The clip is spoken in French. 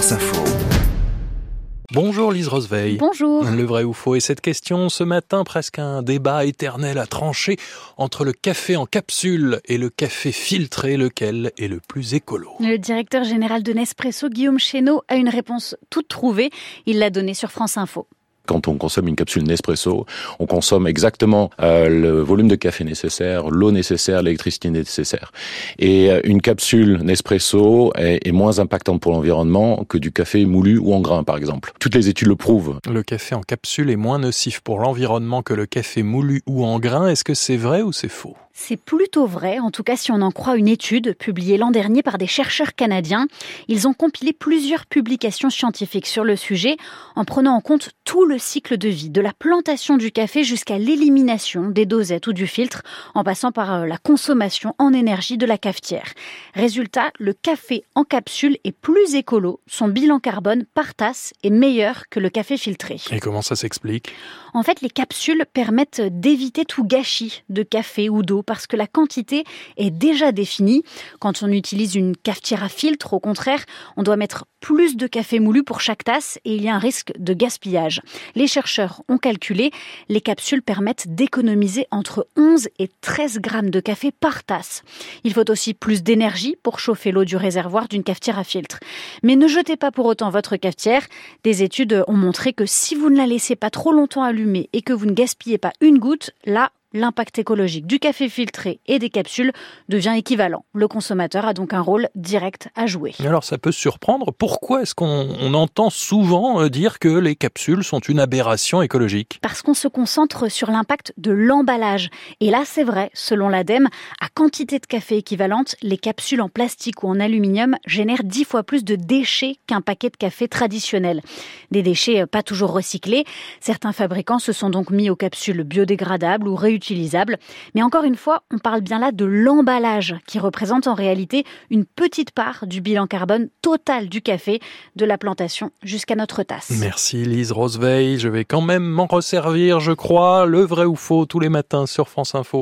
France Info. Bonjour Lise Roseveil. Bonjour. Le vrai ou faux Et cette question ce matin, presque un débat éternel à trancher entre le café en capsule et le café filtré, lequel est le plus écolo? Le directeur général de Nespresso, Guillaume Chéneau, a une réponse toute trouvée. Il l'a donnée sur France Info quand on consomme une capsule Nespresso, on consomme exactement euh, le volume de café nécessaire, l'eau nécessaire, l'électricité nécessaire. Et euh, une capsule Nespresso est, est moins impactante pour l'environnement que du café moulu ou en grain, par exemple. Toutes les études le prouvent. Le café en capsule est moins nocif pour l'environnement que le café moulu ou en grain. Est-ce que c'est vrai ou c'est faux? C'est plutôt vrai, en tout cas si on en croit une étude publiée l'an dernier par des chercheurs canadiens. Ils ont compilé plusieurs publications scientifiques sur le sujet en prenant en compte tout le cycle de vie, de la plantation du café jusqu'à l'élimination des dosettes ou du filtre, en passant par euh, la consommation en énergie de la cafetière. Résultat, le café en capsule est plus écolo, son bilan carbone par tasse est meilleur que le café filtré. Et comment ça s'explique? En fait, les capsules permettent d'éviter tout gâchis de café ou d'eau parce que la quantité est déjà définie. Quand on utilise une cafetière à filtre, au contraire, on doit mettre plus de café moulu pour chaque tasse et il y a un risque de gaspillage. Les chercheurs ont calculé, les capsules permettent d'économiser entre 11 et 13 grammes de café par tasse. Il faut aussi plus d'énergie pour chauffer l'eau du réservoir d'une cafetière à filtre. Mais ne jetez pas pour autant votre cafetière. Des études ont montré que si vous ne la laissez pas trop longtemps allumée et que vous ne gaspillez pas une goutte, là, l'impact écologique du café filtré et des capsules devient équivalent. Le consommateur a donc un rôle direct à jouer. Alors ça peut surprendre. Pourquoi est-ce qu'on entend souvent euh, dire que les capsules sont une aberration écologique? Parce qu'on se concentre sur l'impact de l'emballage. Et là, c'est vrai, selon l'ADEME, à quantité de café équivalente, les capsules en plastique ou en aluminium génèrent dix fois plus de déchets qu'un paquet de café traditionnel. Des déchets euh, pas toujours recyclés. Certains fabricants se sont donc mis aux capsules biodégradables ou réutilisables Mais encore une fois, on parle bien là de l'emballage qui représente en réalité une petite part du bilan carbone total du café, de la plantation jusqu'à notre tasse. Merci Lise Roseveil. Je vais quand même m'en resservir, je crois. Le vrai ou faux tous les matins sur France Info.